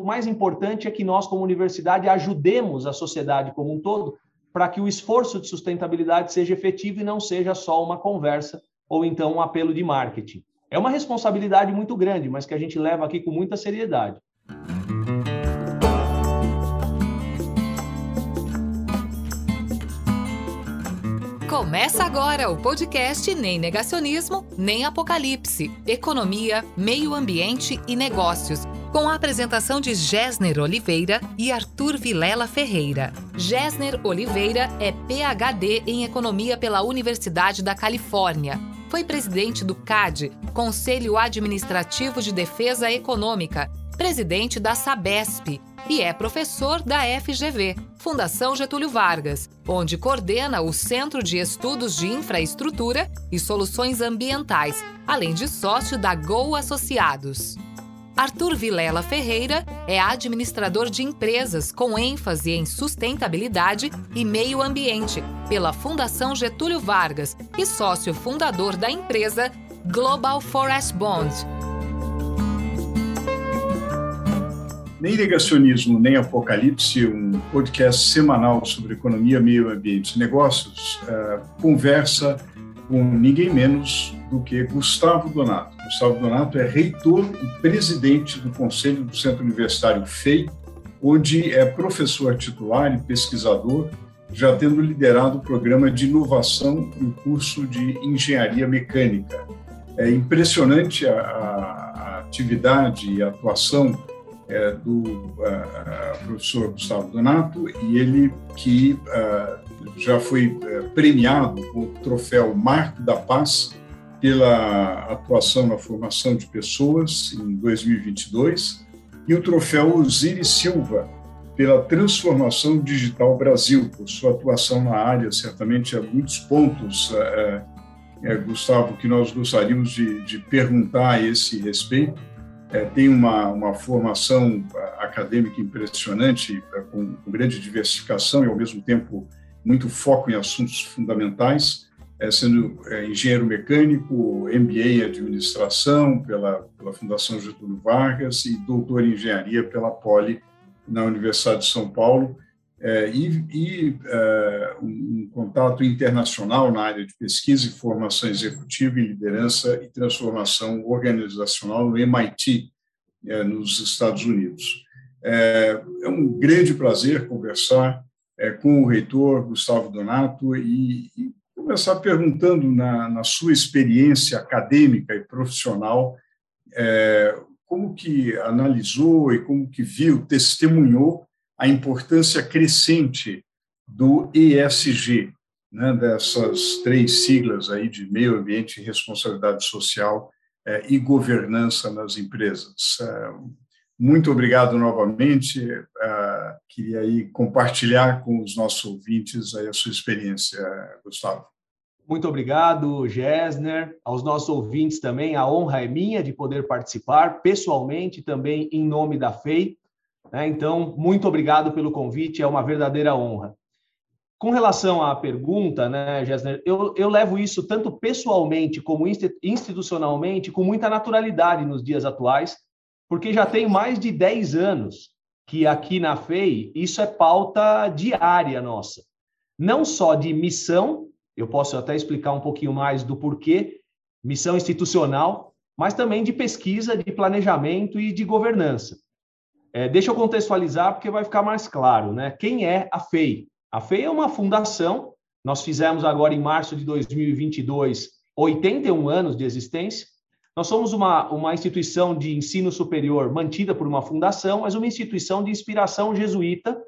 o mais importante é que nós, como universidade, ajudemos a sociedade como um todo para que o esforço de sustentabilidade seja efetivo e não seja só uma conversa ou então um apelo de marketing. É uma responsabilidade muito grande, mas que a gente leva aqui com muita seriedade. Começa agora o podcast Nem Negacionismo, Nem Apocalipse. Economia, Meio Ambiente e Negócios. Com a apresentação de Gessner Oliveira e Arthur Vilela Ferreira. Gessner Oliveira é PhD em Economia pela Universidade da Califórnia. Foi presidente do CAD, Conselho Administrativo de Defesa Econômica, presidente da Sabesp e é professor da FGV, Fundação Getúlio Vargas, onde coordena o Centro de Estudos de Infraestrutura e Soluções Ambientais, além de sócio da Go Associados. Arthur Vilela Ferreira é administrador de empresas com ênfase em sustentabilidade e meio ambiente pela Fundação Getúlio Vargas e sócio fundador da empresa Global Forest Bond. Nem Negacionismo, nem Apocalipse, um podcast semanal sobre economia, meio ambiente e negócios, uh, conversa com ninguém menos do que Gustavo Donato. Gustavo Donato é reitor e presidente do Conselho do Centro Universitário FEI, onde é professor titular e pesquisador, já tendo liderado o programa de inovação no curso de engenharia mecânica. É impressionante a, a atividade e a atuação é, do professor Gustavo Donato, e ele que já foi uh, premiado com o troféu Marco da Paz pela atuação na formação de pessoas em 2022, e o troféu Osiris Silva pela transformação digital Brasil, por sua atuação na área, certamente há muitos pontos, Gustavo, que nós gostaríamos de, de perguntar a esse respeito. É, tem uma, uma formação acadêmica impressionante, é, com, com, grande diversificação e, ao mesmo tempo, muito foco em assuntos fundamentais, é, sendo é, engenheiro mecânico, MBA em administração pela, pela Fundação Getúlio Vargas e doutor em engenharia pela Poli, na Universidade de São Paulo, é, e, e é, um, um, contato internacional na área de pesquisa e formação executiva e liderança e transformação organizacional no MIT, é, nos Estados Unidos. É, é, um grande prazer conversar é, com o reitor Gustavo Donato e, e começar perguntando na, na, sua experiência acadêmica e profissional é, como que analisou e como que viu, testemunhou a importância crescente do ESG, né, dessas três siglas aí de meio ambiente, responsabilidade social é, e governança nas empresas. É, muito obrigado novamente. É, queria aí compartilhar com os nossos ouvintes aí a sua experiência, Gustavo. Muito obrigado, Gessner. Aos nossos ouvintes também, a honra é minha de poder participar pessoalmente, também em nome da FEI, né? Então, muito obrigado pelo convite, é uma verdadeira honra. Com relação à pergunta, né, Gessner, eu, eu levo isso tanto pessoalmente como institucionalmente com muita naturalidade nos dias atuais, porque já tem mais de 10 anos que aqui na FEI isso é pauta diária nossa. Não só de missão, eu posso até explicar um pouquinho mais do porquê, missão institucional, mas também de pesquisa, de planejamento e de governança. É, deixa eu contextualizar porque vai ficar mais claro, né? Quem é a FEI? A FEI é uma fundação. Nós fizemos agora em março de 2022 81 anos de existência. Nós somos uma, uma instituição de ensino superior mantida por uma fundação, mas uma instituição de inspiração jesuíta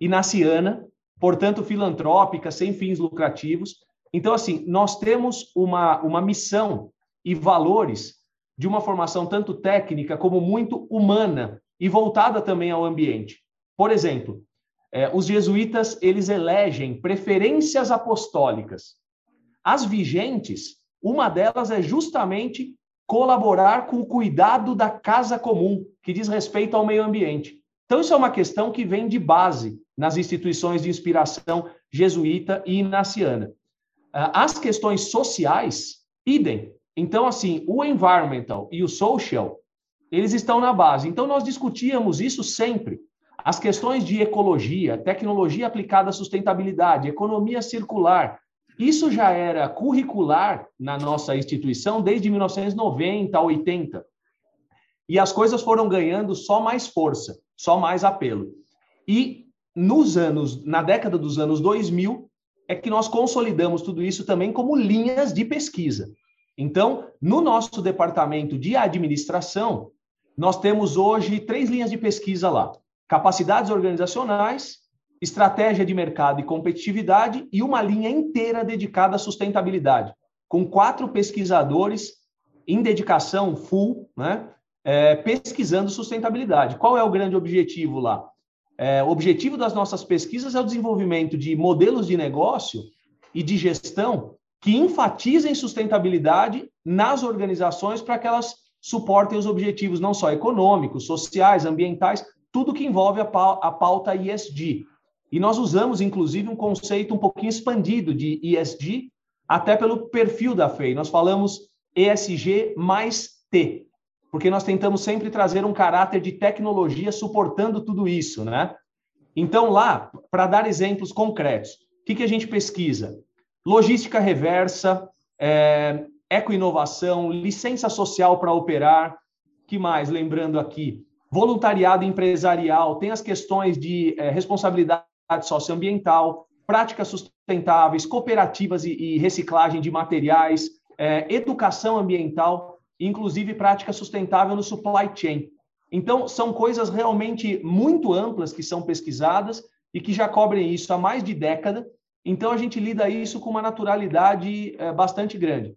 e naciana, portanto filantrópica, sem fins lucrativos. Então, assim, nós temos uma, uma missão e valores de uma formação tanto técnica como muito humana e voltada também ao ambiente. Por exemplo, é, os jesuítas eles elegem preferências apostólicas. As vigentes, uma delas é justamente colaborar com o cuidado da casa comum, que diz respeito ao meio ambiente. Então, isso é uma questão que vem de base nas instituições de inspiração jesuíta e inaciana. Ah, as questões sociais, idem. Então, assim, o environmental e o social eles estão na base. Então, nós discutíamos isso sempre. As questões de ecologia, tecnologia aplicada à sustentabilidade, economia circular, isso já era curricular na nossa instituição desde 1990, 80. E as coisas foram ganhando só mais força, só mais apelo. E nos anos, na década dos anos 2000, é que nós consolidamos tudo isso também como linhas de pesquisa. Então, no nosso departamento de administração, nós temos hoje três linhas de pesquisa lá: capacidades organizacionais, estratégia de mercado e competitividade, e uma linha inteira dedicada à sustentabilidade, com quatro pesquisadores em dedicação full, né, é, pesquisando sustentabilidade. Qual é o grande objetivo lá? É, o objetivo das nossas pesquisas é o desenvolvimento de modelos de negócio e de gestão que enfatizem sustentabilidade nas organizações para que elas suportem os objetivos não só econômicos, sociais, ambientais, tudo que envolve a pauta ESG, e nós usamos, inclusive, um conceito um pouquinho expandido de ESG, até pelo perfil da FEI. Nós falamos ESG mais T, porque nós tentamos sempre trazer um caráter de tecnologia suportando tudo isso, né? Então, lá, para dar exemplos concretos, o que, que a gente pesquisa? Logística reversa, é, ecoinovação, licença social para operar, que mais? Lembrando aqui, voluntariado empresarial, tem as questões de é, responsabilidade socioambiental, práticas sustentáveis, cooperativas e, e reciclagem de materiais, é, educação ambiental, inclusive prática sustentável no supply chain. Então, são coisas realmente muito amplas que são pesquisadas e que já cobrem isso há mais de década. Então, a gente lida isso com uma naturalidade é, bastante grande.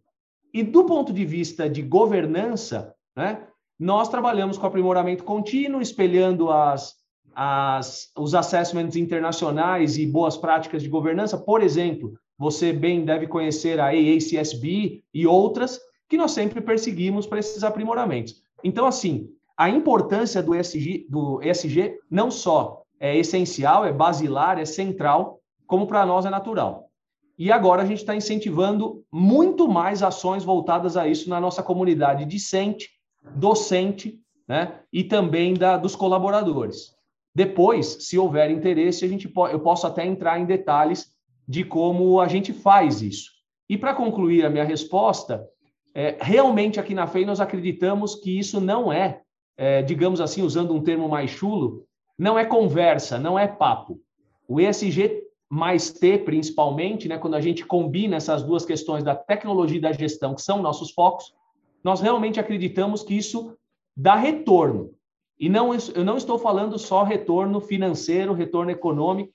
E do ponto de vista de governança, né, nós trabalhamos com aprimoramento contínuo, espelhando as as, os assessments internacionais e boas práticas de governança. Por exemplo, você bem deve conhecer a AACSB e outras que nós sempre perseguimos para esses aprimoramentos. Então, assim, a importância do ESG, do ESG não só é essencial, é basilar, é central, como para nós é natural. E agora a gente está incentivando muito mais ações voltadas a isso na nossa comunidade discente, docente, né? E também da, dos colaboradores. Depois, se houver interesse, a gente eu posso até entrar em detalhes de como a gente faz isso. E para concluir a minha resposta, é, realmente aqui na FEI nós acreditamos que isso não é, é, digamos assim, usando um termo mais chulo, não é conversa, não é papo. O ESG mais T, principalmente, né, quando a gente combina essas duas questões da tecnologia e da gestão, que são nossos focos, nós realmente acreditamos que isso dá retorno. E não, eu não estou falando só retorno financeiro, retorno econômico,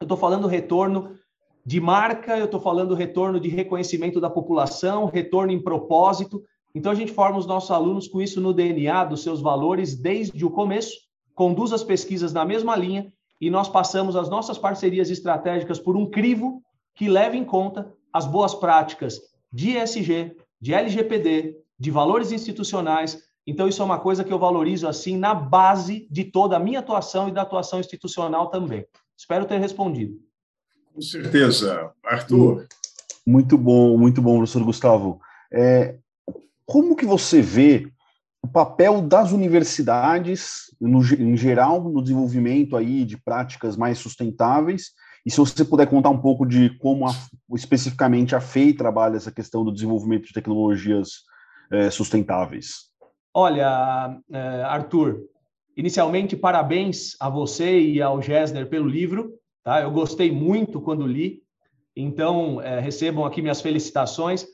eu estou falando retorno de marca, eu estou falando retorno de reconhecimento da população, retorno em propósito. Então, a gente forma os nossos alunos com isso no DNA dos seus valores desde o começo, conduz as pesquisas na mesma linha e nós passamos as nossas parcerias estratégicas por um crivo que leva em conta as boas práticas de ESG, de LGPD, de valores institucionais, então, isso é uma coisa que eu valorizo assim na base de toda a minha atuação e da atuação institucional também. Espero ter respondido. Com certeza. Arthur? Muito bom, muito bom, professor Gustavo. É, como que você vê o papel das universidades, no, em geral, no desenvolvimento aí de práticas mais sustentáveis? E se você puder contar um pouco de como a, especificamente a FEI trabalha essa questão do desenvolvimento de tecnologias é, sustentáveis. Olha, eh, Arthur, inicialmente parabéns a você e ao Gessner pelo livro, tá? Eu gostei muito quando li, então é, recebam aqui minhas felicitações.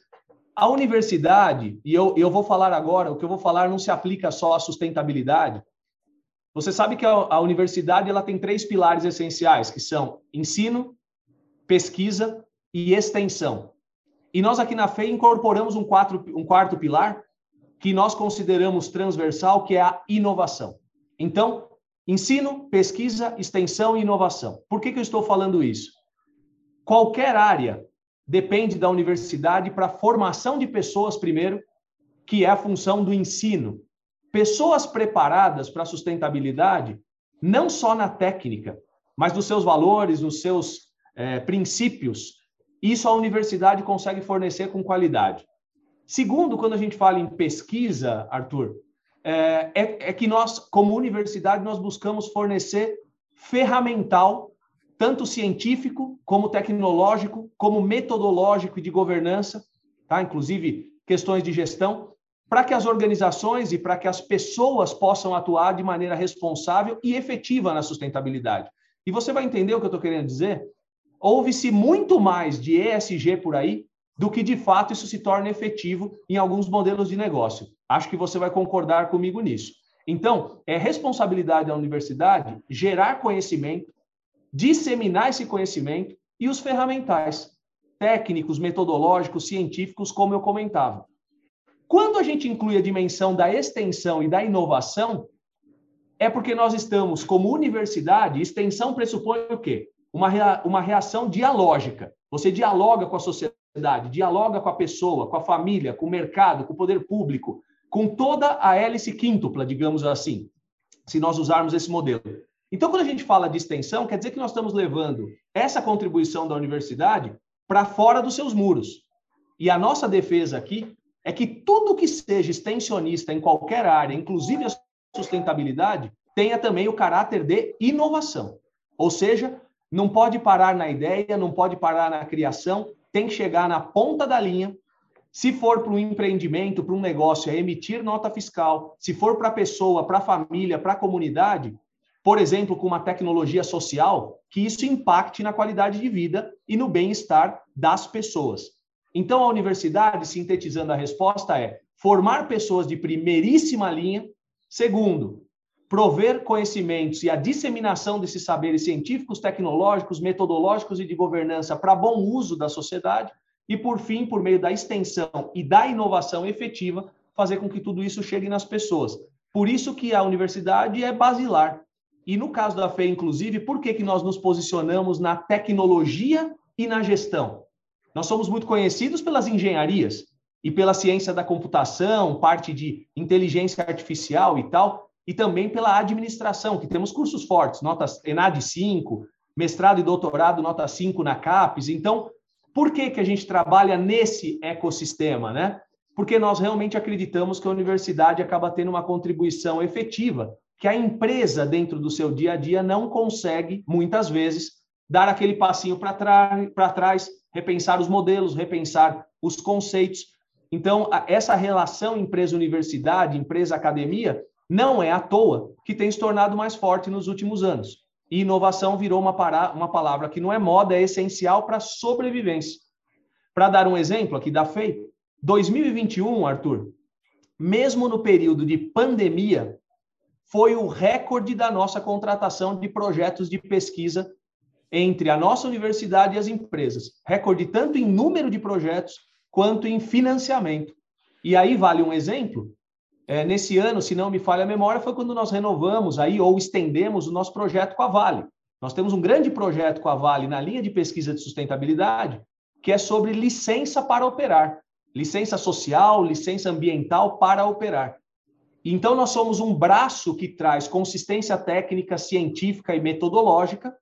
A universidade, e eu, eu vou falar agora, o que eu vou falar não se aplica só à sustentabilidade. Você sabe que a, a universidade ela tem três pilares essenciais, que são ensino, pesquisa e extensão. E nós aqui na FEI incorporamos um, quatro, um quarto pilar, que nós consideramos transversal, que é a inovação. Então, ensino, pesquisa, extensão e inovação. Por que, que eu estou falando isso? Qualquer área depende da universidade para formação de pessoas, primeiro, que é a função do ensino. Pessoas preparadas para a sustentabilidade, não só na técnica, mas nos seus valores, nos seus é, princípios, isso a universidade consegue fornecer com qualidade. Segundo, quando a gente fala em pesquisa, Arthur, é, é, é que nós, como universidade, nós buscamos fornecer ferramental, tanto científico, como tecnológico, como metodológico e de governança, tá? inclusive questões de gestão, para que as organizações e para que as pessoas possam atuar de maneira responsável e efetiva na sustentabilidade. E você vai entender o que eu estou querendo dizer? Houve-se muito mais de ESG por aí do que de fato isso se torna efetivo em alguns modelos de negócio. Acho que você vai concordar comigo nisso. Então, é responsabilidade da universidade gerar conhecimento, disseminar esse conhecimento e os ferramentais técnicos, metodológicos, científicos, como eu comentava. Quando a gente inclui a dimensão da extensão e da inovação, é porque nós estamos, como universidade, extensão pressupõe o quê? Uma, uma reação dialógica. Você dialoga com a sociedade, dialoga com a pessoa, com a família, com o mercado, com o poder público, com toda a hélice quíntupla, digamos assim, se nós usarmos esse modelo. Então, quando a gente fala de extensão, quer dizer que nós estamos levando essa contribuição da universidade para fora dos seus muros. E a nossa defesa aqui é que tudo que seja extensionista em qualquer área, inclusive a sustentabilidade, tenha também o caráter de inovação. Ou seja, não pode parar na ideia, não pode parar na criação, tem que chegar na ponta da linha. Se for para um empreendimento, para um negócio, é emitir nota fiscal. Se for para a pessoa, para a família, para a comunidade, por exemplo, com uma tecnologia social, que isso impacte na qualidade de vida e no bem-estar das pessoas. Então, a universidade, sintetizando a resposta, é formar pessoas de primeiríssima linha. Segundo, prover conhecimentos e a disseminação desses saberes científicos, tecnológicos, metodológicos e de governança para bom uso da sociedade. E, por fim, por meio da extensão e da inovação efetiva, fazer com que tudo isso chegue nas pessoas. Por isso que a universidade é basilar. E no caso da FE, inclusive, por que, que nós nos posicionamos na tecnologia e na gestão? Nós somos muito conhecidos pelas engenharias e pela ciência da computação, parte de inteligência artificial e tal, e também pela administração, que temos cursos fortes, notas ENAD 5, mestrado e doutorado nota 5 na CAPES. Então, por que, que a gente trabalha nesse ecossistema, né? Porque nós realmente acreditamos que a universidade acaba tendo uma contribuição efetiva que a empresa, dentro do seu dia a dia, não consegue, muitas vezes, dar aquele passinho para trás, repensar os modelos, repensar os conceitos. Então, essa relação empresa-universidade, empresa-academia, não é à toa que tem se tornado mais forte nos últimos anos. E inovação virou uma, para, uma palavra que não é moda, é essencial para sobrevivência. Para dar um exemplo aqui da FEI, 2021, Arthur, mesmo no período de pandemia, foi o recorde da nossa contratação de projetos de pesquisa entre a nossa universidade e as empresas. Recorde tanto em número de projetos quanto em financiamento. E aí vale um exemplo. É, nesse ano, se não me falha a memória, foi quando nós renovamos aí ou estendemos o nosso projeto com a Vale. Nós temos um grande projeto com a Vale na linha de pesquisa de sustentabilidade, que é sobre licença para operar, licença social, licença ambiental para operar. Então, nós somos um braço que traz consistência técnica, científica e metodológica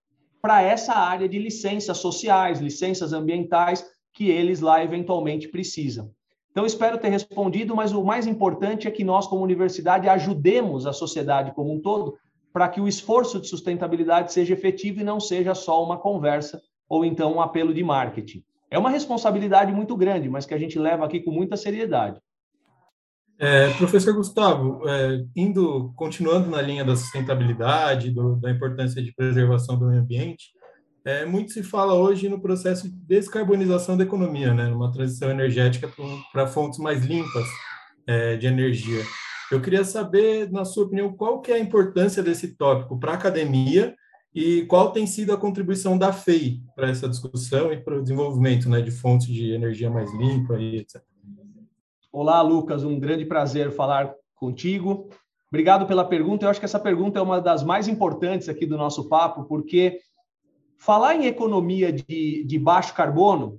para essa área de licenças sociais, licenças ambientais que eles lá eventualmente precisam. Então, espero ter respondido, mas o mais importante é que nós, como universidade, ajudemos a sociedade como um todo para que o esforço de sustentabilidade seja efetivo e não seja só uma conversa ou então um apelo de marketing. É uma responsabilidade muito grande, mas que a gente leva aqui com muita seriedade. É, professor Gustavo, é, indo, continuando na linha da sustentabilidade, do, da importância de preservação do meio ambiente, é, muito se fala hoje no processo de descarbonização da economia, né, uma transição energética para fontes mais limpas é, de energia. Eu queria saber, na sua opinião, qual que é a importância desse tópico para a academia e qual tem sido a contribuição da FEI para essa discussão e para o desenvolvimento né, de fontes de energia mais limpa e etc. Olá, Lucas, um grande prazer falar contigo. Obrigado pela pergunta. Eu acho que essa pergunta é uma das mais importantes aqui do nosso papo, porque falar em economia de, de baixo carbono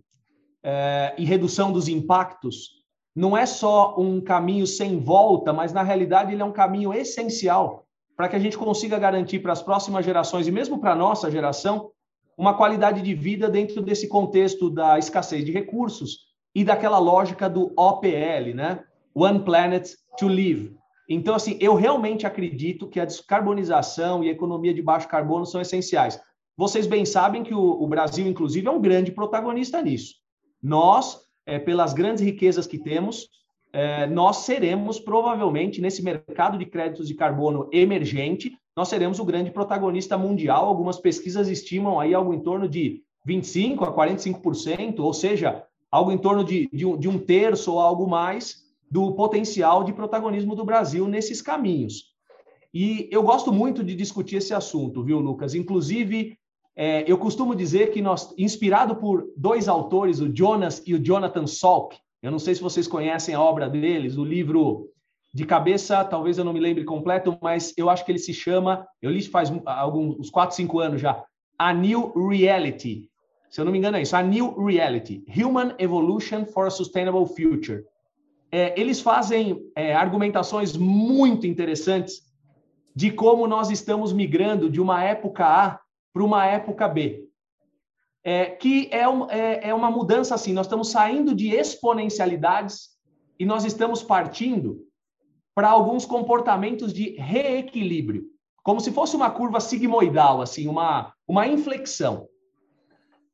é, e redução dos impactos não é só um caminho sem volta, mas na realidade ele é um caminho essencial para que a gente consiga garantir para as próximas gerações e mesmo para a nossa geração uma qualidade de vida dentro desse contexto da escassez de recursos, e daquela lógica do OPL, né? One Planet to Live. Então, assim, eu realmente acredito que a descarbonização e a economia de baixo carbono são essenciais. Vocês bem sabem que o, o Brasil, inclusive, é um grande protagonista nisso. Nós, é, pelas grandes riquezas que temos, é, nós seremos provavelmente nesse mercado de créditos de carbono emergente, nós seremos o grande protagonista mundial. Algumas pesquisas estimam aí algo em torno de 25 a 45%, ou seja, algo em torno de, de, um, de um terço ou algo mais do potencial de protagonismo do Brasil nesses caminhos. E eu gosto muito de discutir esse assunto, viu, Lucas? Inclusive, é, eu costumo dizer que nós, inspirado por dois autores, o Jonas e o Jonathan Salk, eu não sei se vocês conhecem a obra deles, o livro de cabeça, talvez eu não me lembre completo, mas eu acho que ele se chama, eu li faz alguns quatro, cinco anos já, A New Reality. Se eu não me engano é isso, A New Reality, Human Evolution for a Sustainable Future. É, eles fazem é, argumentações muito interessantes de como nós estamos migrando de uma época A para uma época B é, que é, um, é, é uma mudança assim. Nós estamos saindo de exponencialidades e nós estamos partindo para alguns comportamentos de reequilíbrio, como se fosse uma curva sigmoidal, assim, uma, uma inflexão.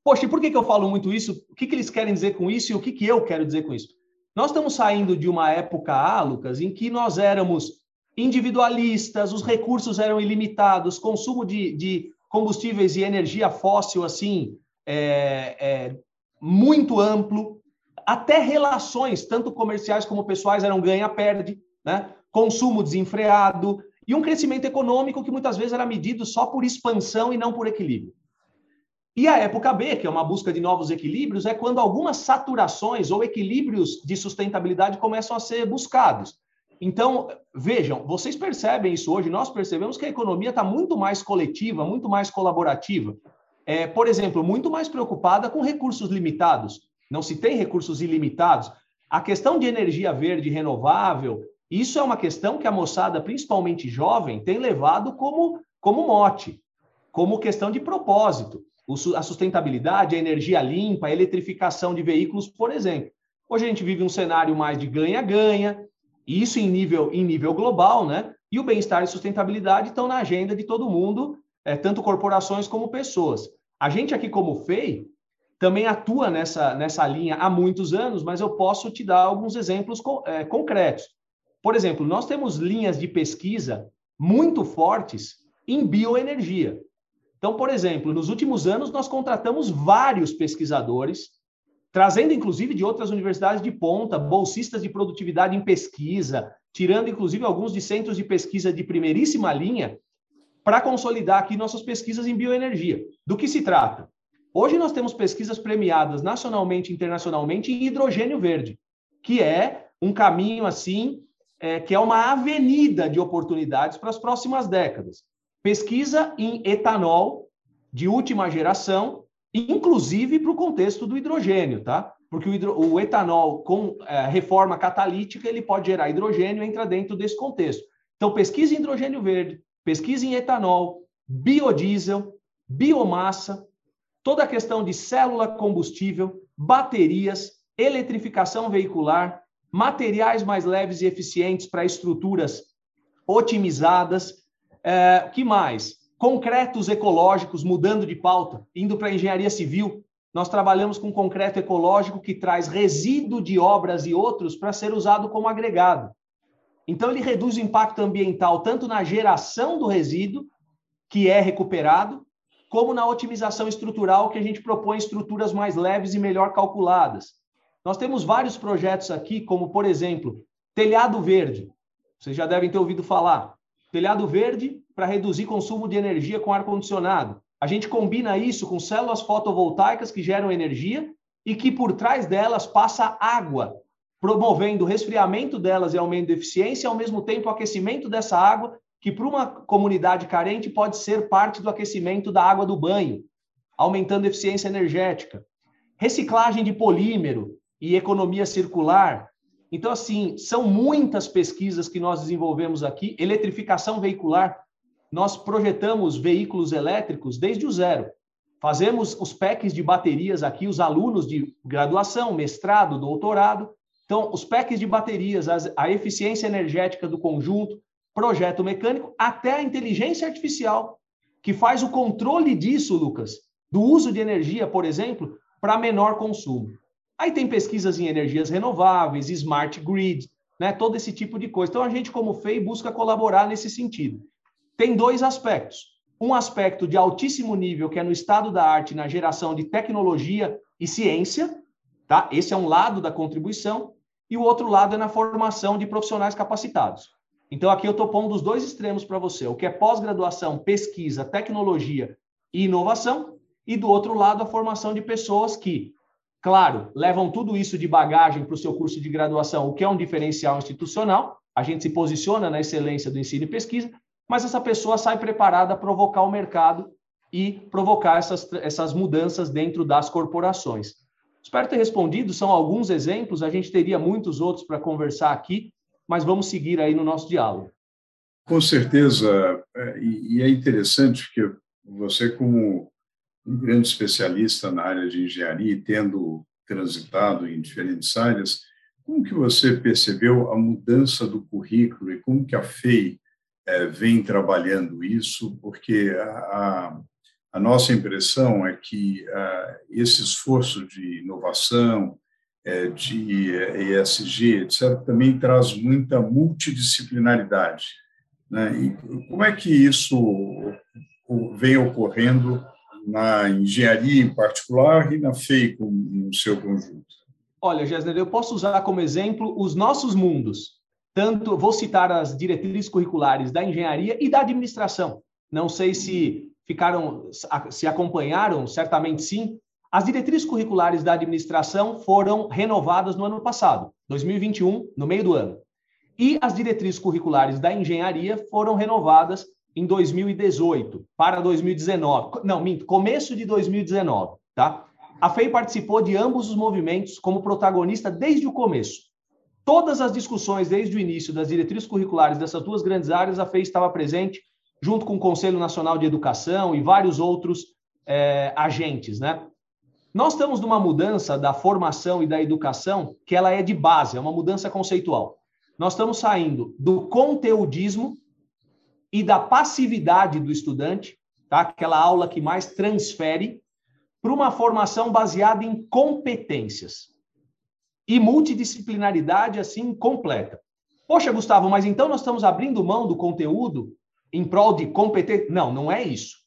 Poxa, e por que, que eu falo muito isso? O que, que eles querem dizer com isso e o que, que eu quero dizer com isso? Nós estamos saindo de uma época, ah, Lucas, em que nós éramos individualistas, os recursos eram ilimitados, consumo de, de combustíveis e energia fóssil, assim, é, é, muito amplo, até relações, tanto comerciais como pessoais, eram ganha-perde, né? consumo desenfreado e um crescimento econômico que muitas vezes era medido só por expansão e não por equilíbrio. E a época B, que é uma busca de novos equilíbrios, é quando algumas saturações ou equilíbrios de sustentabilidade começam a ser buscados. Então, vejam, vocês percebem isso hoje, nós percebemos que a economia está muito mais coletiva, muito mais colaborativa é, por exemplo, muito mais preocupada com recursos limitados. Não se tem recursos ilimitados. A questão de energia verde renovável, isso é uma questão que a moçada, principalmente jovem, tem levado como, como mote, como questão de propósito. A sustentabilidade, a energia limpa, a eletrificação de veículos, por exemplo. Hoje a gente vive um cenário mais de ganha-ganha, isso em nível, em nível global, né? E o bem-estar e sustentabilidade estão na agenda de todo mundo é, tanto corporações como pessoas. A gente aqui, como FEI, também atua nessa, nessa linha há muitos anos, mas eu posso te dar alguns exemplos é, concretos. Por exemplo, nós temos linhas de pesquisa muito fortes em bioenergia. Então, por exemplo, nos últimos anos, nós contratamos vários pesquisadores, trazendo inclusive de outras universidades de ponta, bolsistas de produtividade em pesquisa, tirando inclusive alguns de centros de pesquisa de primeiríssima linha, para consolidar aqui nossas pesquisas em bioenergia. Do que se trata? Hoje nós temos pesquisas premiadas nacionalmente e internacionalmente em hidrogênio verde, que é um caminho assim, é, que é uma avenida de oportunidades para as próximas décadas. Pesquisa em etanol de última geração, inclusive para o contexto do hidrogênio, tá? Porque o, hidro, o etanol com é, reforma catalítica ele pode gerar hidrogênio, entra dentro desse contexto. Então, pesquisa em hidrogênio verde, pesquisa em etanol, biodiesel, biomassa, toda a questão de célula combustível, baterias, eletrificação veicular, materiais mais leves e eficientes para estruturas otimizadas. É, que mais? Concretos ecológicos, mudando de pauta, indo para a engenharia civil. Nós trabalhamos com concreto ecológico que traz resíduo de obras e outros para ser usado como agregado. Então, ele reduz o impacto ambiental tanto na geração do resíduo, que é recuperado, como na otimização estrutural, que a gente propõe estruturas mais leves e melhor calculadas. Nós temos vários projetos aqui, como, por exemplo, telhado verde. Vocês já devem ter ouvido falar. Telhado verde para reduzir consumo de energia com ar-condicionado. A gente combina isso com células fotovoltaicas que geram energia e que por trás delas passa água promovendo o resfriamento delas e aumento de eficiência, e ao mesmo tempo o aquecimento dessa água, que para uma comunidade carente pode ser parte do aquecimento da água do banho, aumentando a eficiência energética. Reciclagem de polímero e economia circular. Então, assim, são muitas pesquisas que nós desenvolvemos aqui. Eletrificação veicular. Nós projetamos veículos elétricos desde o zero. Fazemos os packs de baterias aqui, os alunos de graduação, mestrado, doutorado, Então, os packs de baterias, a eficiência energética do conjunto, projeto mecânico, até a inteligência artificial, que faz o controle disso, Lucas, do uso de energia, por exemplo, para menor consumo. Aí tem pesquisas em energias renováveis, smart grid, né, todo esse tipo de coisa. Então, a gente, como FEI, busca colaborar nesse sentido. Tem dois aspectos. Um aspecto de altíssimo nível, que é no estado da arte, na geração de tecnologia e ciência, tá? Esse é um lado da contribuição. E o outro lado é na formação de profissionais capacitados. Então, aqui eu estou pondo os dois extremos para você: o que é pós-graduação, pesquisa, tecnologia e inovação, e do outro lado, a formação de pessoas que, claro, levam tudo isso de bagagem para o seu curso de graduação, o que é um diferencial institucional. A gente se posiciona na excelência do ensino e pesquisa, mas essa pessoa sai preparada a provocar o mercado e provocar essas, essas mudanças dentro das corporações. Espero ter respondido, são alguns exemplos, a gente teria muitos outros para conversar aqui, mas vamos seguir aí no nosso diálogo. Com certeza, é, e é interessante que você, como um grande especialista na área de engenharia e tendo transitado em diferentes áreas, como que você percebeu a mudança do currículo e como que a FEI é, vem trabalhando isso? Porque a, a nossa impressão é que uh, esse esforço de inovação, é, de ESG, etc., também traz muita multidisciplinaridade. Né? E como é que isso vem ocorrendo na engenharia em particular e na FEI no seu conjunto? Olha, Gessner, eu posso usar como exemplo os nossos mundos. Tanto vou citar as diretrizes curriculares da engenharia e da administração. Não sei se ficaram, se acompanharam, certamente sim. As diretrizes curriculares da administração foram renovadas no ano passado, 2021, no meio do ano. E as diretrizes curriculares da engenharia foram renovadas em 2018 para 2019. Não, minto, começo de 2019, tá? A FEI participou de ambos os movimentos como protagonista desde o começo. Todas as discussões desde o início das diretrizes curriculares dessas duas grandes áreas, a FEI estava presente junto com o Conselho Nacional de Educação e vários outros é, agentes, né? Nós estamos numa mudança da formação e da educação que ela é de base, é uma mudança conceitual. Nós estamos saindo do conteudismo e da passividade do estudante, tá? aquela aula que mais transfere, para uma formação baseada em competências e multidisciplinaridade assim completa. Poxa, Gustavo, mas então nós estamos abrindo mão do conteúdo em prol de competência. Não, não é isso.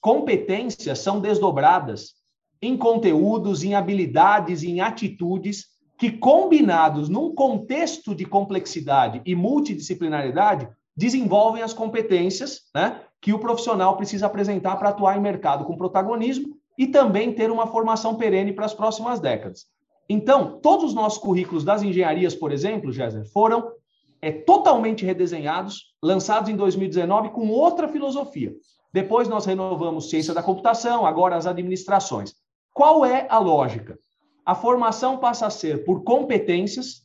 Competências são desdobradas em conteúdos, em habilidades, em atitudes que, combinados num contexto de complexidade e multidisciplinaridade, desenvolvem as competências né, que o profissional precisa apresentar para atuar em mercado com protagonismo e também ter uma formação perene para as próximas décadas. Então, todos os nossos currículos das engenharias, por exemplo, Jéssica, foram é, totalmente redesenhados, lançados em 2019 com outra filosofia. Depois nós renovamos ciência da computação, agora as administrações. Qual é a lógica? A formação passa a ser por competências,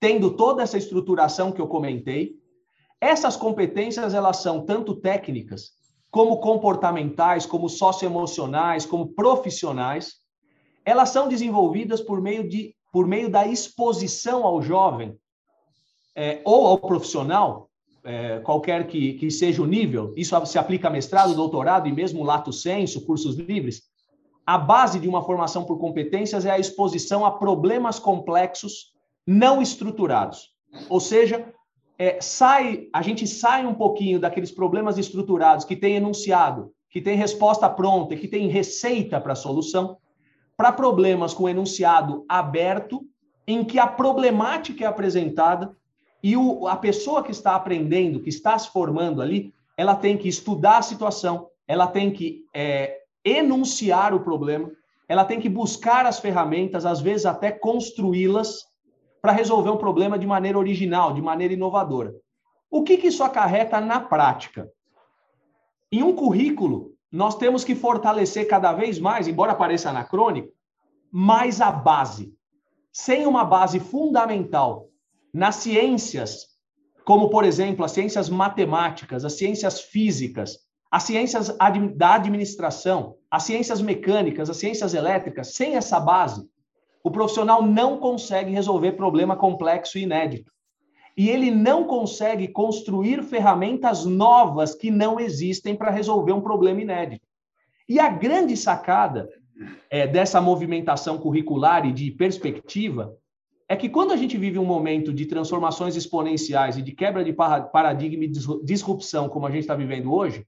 tendo toda essa estruturação que eu comentei. Essas competências elas são tanto técnicas, como comportamentais, como socioemocionais, como profissionais. Elas são desenvolvidas por meio de por meio da exposição ao jovem é, ou ao profissional, é, qualquer que, que seja o nível, isso se aplica a mestrado, doutorado e mesmo lato senso, cursos livres, a base de uma formação por competências é a exposição a problemas complexos não estruturados. Ou seja, é, sai, a gente sai um pouquinho daqueles problemas estruturados que tem enunciado, que tem resposta pronta, que tem receita para solução, para problemas com enunciado aberto, em que a problemática é apresentada e o, a pessoa que está aprendendo, que está se formando ali, ela tem que estudar a situação, ela tem que é, enunciar o problema, ela tem que buscar as ferramentas, às vezes até construí-las, para resolver um problema de maneira original, de maneira inovadora. O que, que isso acarreta na prática? Em um currículo, nós temos que fortalecer cada vez mais, embora pareça anacrônico, mais a base. Sem uma base fundamental nas ciências, como, por exemplo, as ciências matemáticas, as ciências físicas, as ciências da administração, as ciências mecânicas, as ciências elétricas, sem essa base, o profissional não consegue resolver problema complexo e inédito. E ele não consegue construir ferramentas novas que não existem para resolver um problema inédito. E a grande sacada é, dessa movimentação curricular e de perspectiva é que quando a gente vive um momento de transformações exponenciais e de quebra de paradigma e disrupção, como a gente está vivendo hoje,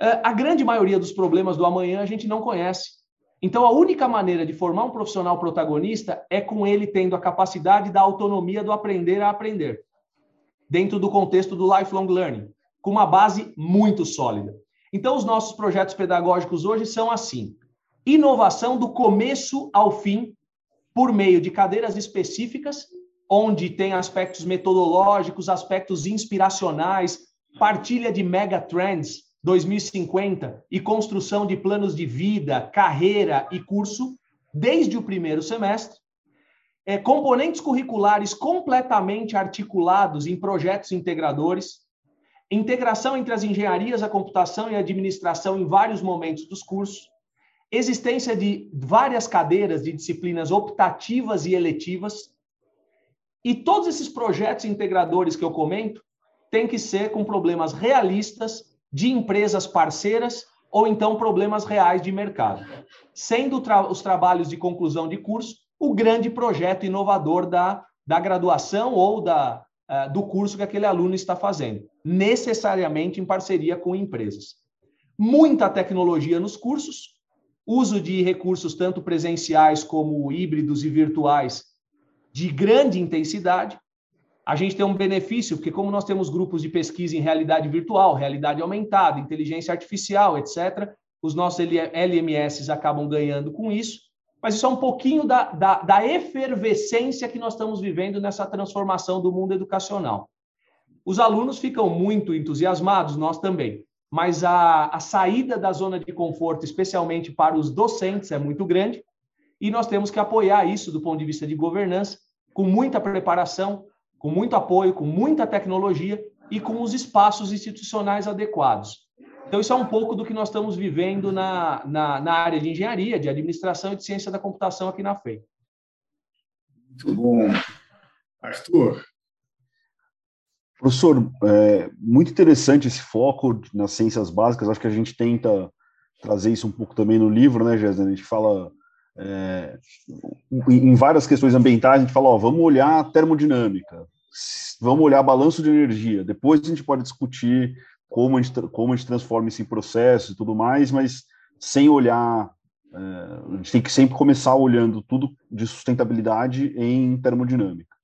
é, a grande maioria dos problemas do amanhã a gente não conhece. Então, a única maneira de formar um profissional protagonista é com ele tendo a capacidade da autonomia do aprender a aprender, dentro do contexto do lifelong learning, com uma base muito sólida. Então, os nossos projetos pedagógicos hoje são assim: inovação do começo ao fim, por meio de cadeiras específicas, onde tem aspectos metodológicos, aspectos inspiracionais, partilha de mega trends 2050 e construção de planos de vida, carreira e curso, desde o primeiro semestre. É, componentes curriculares completamente articulados em projetos integradores, integração entre as engenharias, a computação e a administração em vários momentos dos cursos, existência de várias cadeiras de disciplinas optativas e eletivas, e todos esses projetos integradores que eu comento têm que ser com problemas realistas de empresas parceiras ou então problemas reais de mercado, sendo tra os trabalhos de conclusão de curso o grande projeto inovador da, da graduação ou da, uh, do curso que aquele aluno está fazendo, necessariamente em parceria com empresas. Muita tecnologia nos cursos, uso de recursos tanto presenciais como híbridos e virtuais de grande intensidade, a gente tem um benefício, porque como nós temos grupos de pesquisa em realidade virtual, realidade aumentada, inteligência artificial, etc., os nossos LMS acabam ganhando com isso, mas isso é um pouquinho da, da, da efervescência que nós estamos vivendo nessa transformação do mundo educacional. Os alunos ficam muito entusiasmados, nós também, mas a, a saída da zona de conforto, especialmente para os docentes, é muito grande, e nós temos que apoiar isso do ponto de vista de governança, com muita preparação, com muito apoio, com muita tecnologia e com os espaços institucionais adequados. Então, isso é um pouco do que nós estamos vivendo na, na, na área de engenharia, de administração e de ciência da computação aqui na FEI. Muito bom. Arthur. Professor, é muito interessante esse foco nas ciências básicas. Acho que a gente tenta trazer isso um pouco também no livro, né, Jéssica? A gente fala é, em várias questões ambientais, a gente fala, ó, vamos olhar termodinâmica, vamos olhar balanço de energia, depois a gente pode discutir como a gente, como a gente transforma isso em processo e tudo mais, mas sem olhar, é, a gente tem que sempre começar olhando tudo de sustentabilidade em termodinâmica.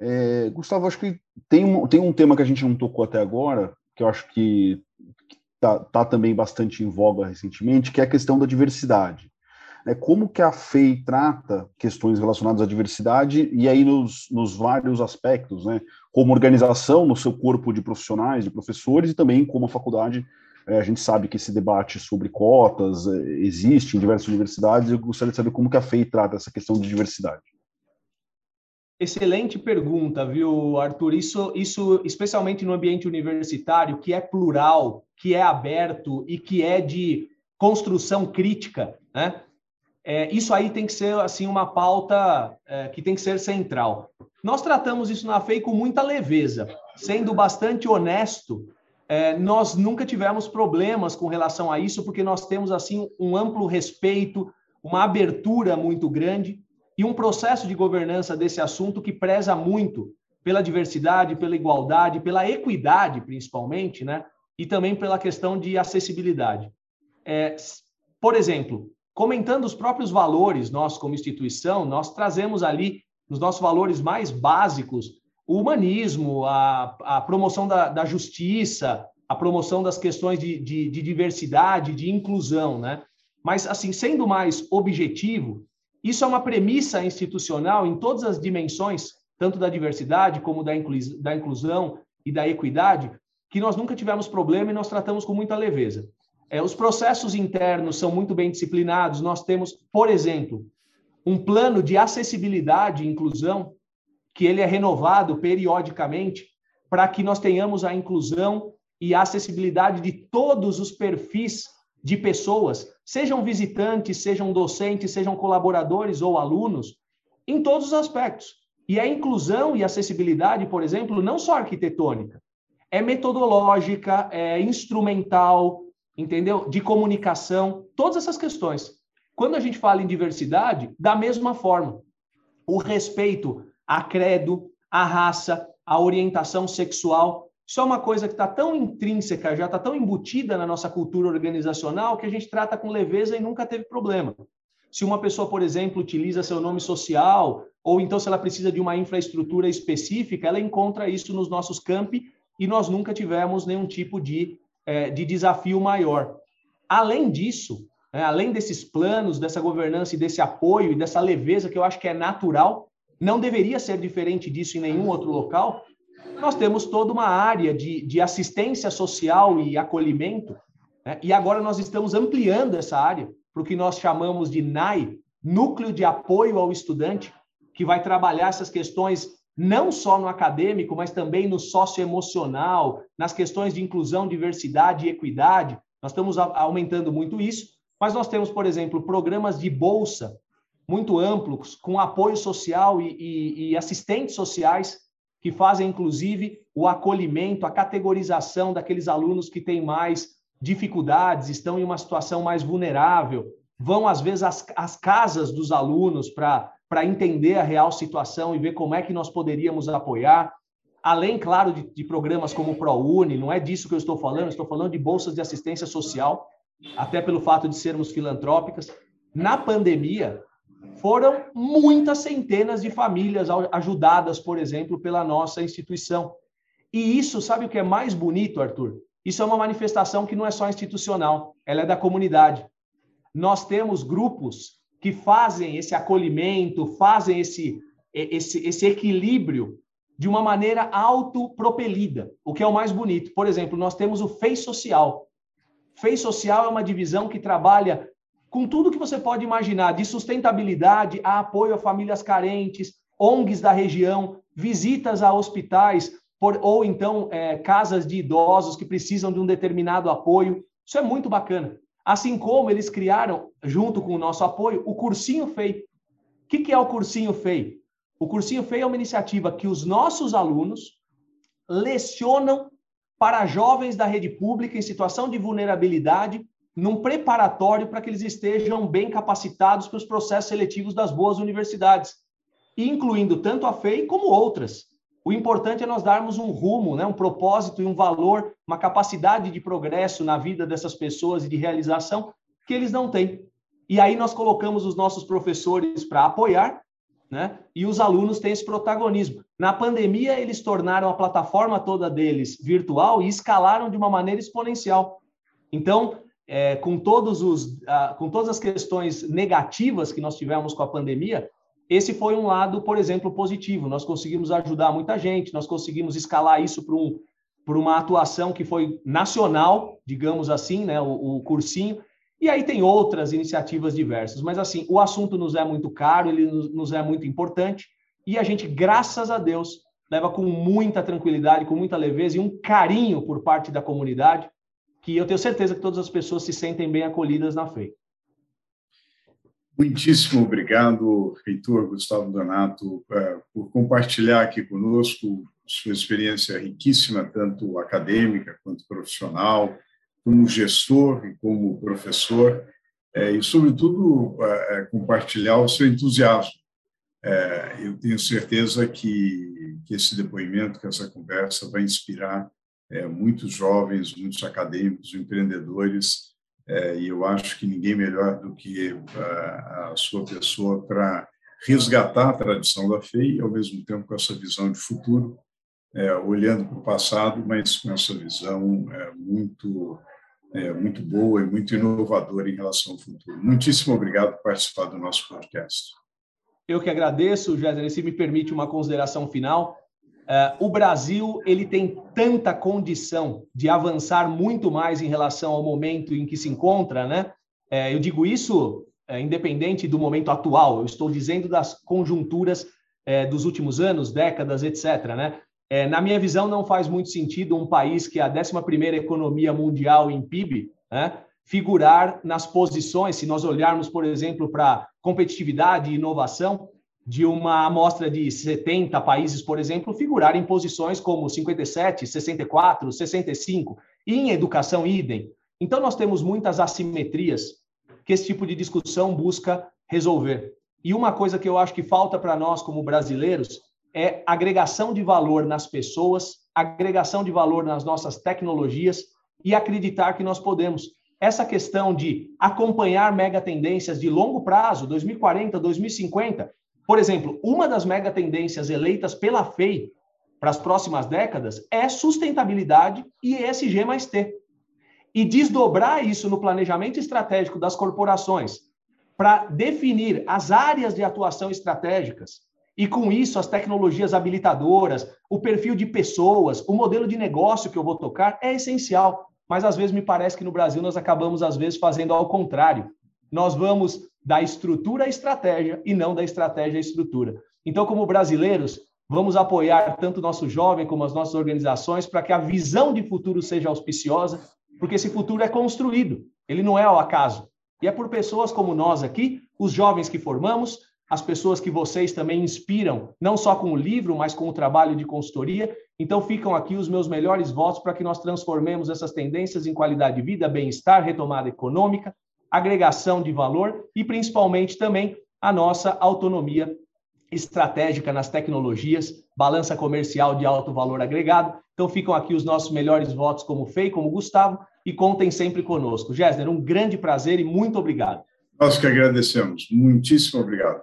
É, Gustavo, acho que tem um, tem um tema que a gente não tocou até agora, que eu acho que está tá também bastante em voga recentemente, que é a questão da diversidade né, como que a FEI trata questões relacionadas à diversidade e aí nos, nos vários aspectos, né, como organização no seu corpo de profissionais, de professores e também como a faculdade, é, a gente sabe que esse debate sobre cotas é, existe em diversas universidades, eu gostaria de saber como que a FEI trata essa questão de diversidade. Excelente pergunta, viu, Arthur? Isso, isso, especialmente no ambiente universitário, que é plural, que é aberto e que é de construção crítica, né? É, isso aí tem que ser assim uma pauta é, que tem que ser central. Nós tratamos isso na FEI com muita leveza, sendo bastante honesto. É, nós nunca tivemos problemas com relação a isso, porque nós temos assim um amplo respeito, uma abertura muito grande e um processo de governança desse assunto que preza muito pela diversidade, pela igualdade, pela equidade, principalmente, né? E também pela questão de acessibilidade. É, por exemplo, comentando os próprios valores, nós como instituição, nós trazemos ali nos nossos valores mais básicos o humanismo, a, a promoção da, da, justiça, a promoção das questões de, de, de diversidade, de inclusão, né? Mas, assim, sendo mais objetivo, isso é uma premissa institucional em todas as dimensões, tanto da diversidade como da, da inclusão e da equidade, que nós nunca tivemos problema e nós tratamos com muita leveza. É, os processos internos são muito bem disciplinados. Nós temos, por exemplo, um plano de acessibilidade e inclusão que ele é renovado periodicamente para que nós tenhamos a inclusão e a acessibilidade de todos os perfis de pessoas, sejam visitantes, sejam docentes, sejam colaboradores ou alunos, em todos os aspectos. E a inclusão e acessibilidade, por exemplo, não só arquitetônica, é metodológica, é instrumental, entendeu? De comunicação, todas essas questões. Quando a gente fala em diversidade, da mesma forma, o respeito a credo, a raça, a orientação sexual, isso é uma coisa que está tão intrínseca, já está tão embutida na nossa cultura organizacional que a gente trata com leveza e nunca teve problema. Se uma pessoa, por exemplo, utiliza seu nome social, ou então se ela precisa de uma infraestrutura específica, ela encontra isso nos nossos campi e nós nunca tivemos nenhum tipo de, é, de desafio maior. Além disso, né, além desses planos, dessa governança e desse apoio e dessa leveza que eu acho que é natural, não deveria ser diferente disso em nenhum outro local, nós temos toda uma área de, de assistência social e acolhimento, né, e agora nós estamos ampliando essa área para o que nós chamamos de NAI, Núcleo de Apoio ao Estudante, que vai trabalhar essas questões não só no acadêmico, mas também no socioemocional, nas questões de inclusão, diversidade e equidade. Nós estamos aumentando muito isso, mas nós temos, por exemplo, programas de bolsa muito amplos, com apoio social e, e, e assistentes sociais, que fazem, inclusive, o acolhimento, a categorização daqueles alunos que têm mais dificuldades, estão em uma situação mais vulnerável, vão, às vezes, às, às casas dos alunos para entender a real situação e ver como é que nós poderíamos apoiar. Além, claro, de, de programas como o ProUni, não é disso que eu estou falando, estou falando de bolsas de assistência social, até pelo fato de sermos filantrópicas. Na pandemia, foram muitas centenas de famílias ajudadas, por exemplo, pela nossa instituição. E isso, sabe o que é mais bonito, Arthur? Isso é uma manifestação que não é só institucional, ela é da comunidade. Nós temos grupos que fazem esse acolhimento, fazem esse, esse, esse equilíbrio de uma maneira autopropelida, o que é o mais bonito. Por exemplo, nós temos o FEI Social. FEI Social é uma divisão que trabalha com tudo que você pode imaginar, de sustentabilidade a apoio a famílias carentes, ONGs da região, visitas a hospitais, por, ou então é, casas de idosos que precisam de um determinado apoio. Isso é muito bacana. Assim como eles criaram, junto com o nosso apoio, o Cursinho FEI. O que, que é o Cursinho FEI? O Cursinho FEI é uma iniciativa que os nossos alunos lecionam para jovens da rede pública em situação de vulnerabilidade, num preparatório para que eles estejam bem capacitados para os processos seletivos das boas universidades, incluindo tanto a FEI como outras. O importante é nós darmos um rumo, né, um propósito e um valor, uma capacidade de progresso na vida dessas pessoas e de realização que eles não têm. E aí nós colocamos os nossos professores para apoiar, né? E os alunos têm esse protagonismo. Na pandemia, eles tornaram a plataforma toda deles virtual e escalaram de uma maneira exponencial. Então, é, com, todos os, com todas as questões negativas que nós tivemos com a pandemia, esse foi um lado, por exemplo, positivo. Nós conseguimos ajudar muita gente, nós conseguimos escalar isso para um, uma atuação que foi nacional, digamos assim, né, o, o, cursinho. E aí tem outras iniciativas diversas. Mas, assim, o assunto nos é muito caro, ele nos, nos é muito importante. E a gente, graças a Deus, leva com muita tranquilidade, com muita leveza e um carinho por parte da comunidade, que eu tenho certeza que todas as pessoas se sentem bem acolhidas na FEI. Muitíssimo obrigado, reitor Gustavo Donato, eh, por compartilhar aqui conosco sua experiência riquíssima, tanto acadêmica quanto profissional, como gestor e como professor, eh, e, sobretudo, eh, compartilhar o seu entusiasmo. Eu tenho certeza que, que esse depoimento, que essa conversa vai inspirar muitos jovens, muitos acadêmicos, empreendedores é, e eu acho que ninguém melhor do que a, a sua pessoa para resgatar a tradição da FEI ao mesmo tempo, com essa visão de futuro, é, olhando para o passado, mas com essa visão é, muito, é, muito boa e muito inovadora em relação ao futuro. Muitíssimo obrigado por participar do nosso podcast. Eu que agradeço, Jéssica. Se me permite uma consideração final, Uh, o Brasil ele tem tanta condição de avançar muito mais em relação ao momento em que se encontra, né? Uh, eu digo isso uh, independente do momento atual. Eu estou dizendo das conjunturas dos últimos anos, décadas, etc. Né? na minha visão, não faz muito sentido um país que é a 11 primeira economia mundial em PIB, né? figurar nas posições, se nós olharmos, por exemplo, para competitividade e inovação, de uma amostra de 70 países, por exemplo, figurar em posições como 57, 64, 65, e em educação, idem. Então, nós temos muitas assimetrias que esse tipo de discussão busca resolver. E uma coisa que eu acho que falta para nós, como brasileiros, é agregação de valor nas pessoas, agregação de valor nas nossas tecnologias e acreditar que nós podemos. Essa questão de acompanhar mega tendências de longo prazo, 2040, 2050. Por exemplo, uma das mega tendências eleitas pela FEI para as próximas décadas é sustentabilidade e ESG mais T. E desdobrar isso no planejamento estratégico das corporações para definir as áreas de atuação estratégicas e, com isso, as tecnologias habilitadoras, o perfil de pessoas, o modelo de negócio que eu vou tocar é essencial. Mas, às vezes, me parece que no Brasil nós acabamos, às vezes, fazendo ao contrário. Nós vamos da estrutura à estratégia e não da estratégia à estrutura. Então, como brasileiros, vamos apoiar tanto o nosso jovem como as nossas organizações para que a visão de futuro seja auspiciosa, porque esse futuro é construído, ele não é ao acaso. E é por pessoas como nós aqui, os jovens que formamos, as pessoas que vocês também inspiram, não só com o livro, mas com o trabalho de consultoria. Então, ficam aqui os meus melhores votos para que nós transformemos essas tendências em qualidade de vida, bem-estar, retomada econômica, agregação de valor e, principalmente, também a nossa autonomia estratégica nas tecnologias, balança comercial de alto valor agregado. Então, ficam aqui os nossos melhores votos, como Fei, como Gustavo, e contem sempre conosco. Gessner, um grande prazer e muito obrigado. Nós que agradecemos. Muitíssimo obrigado.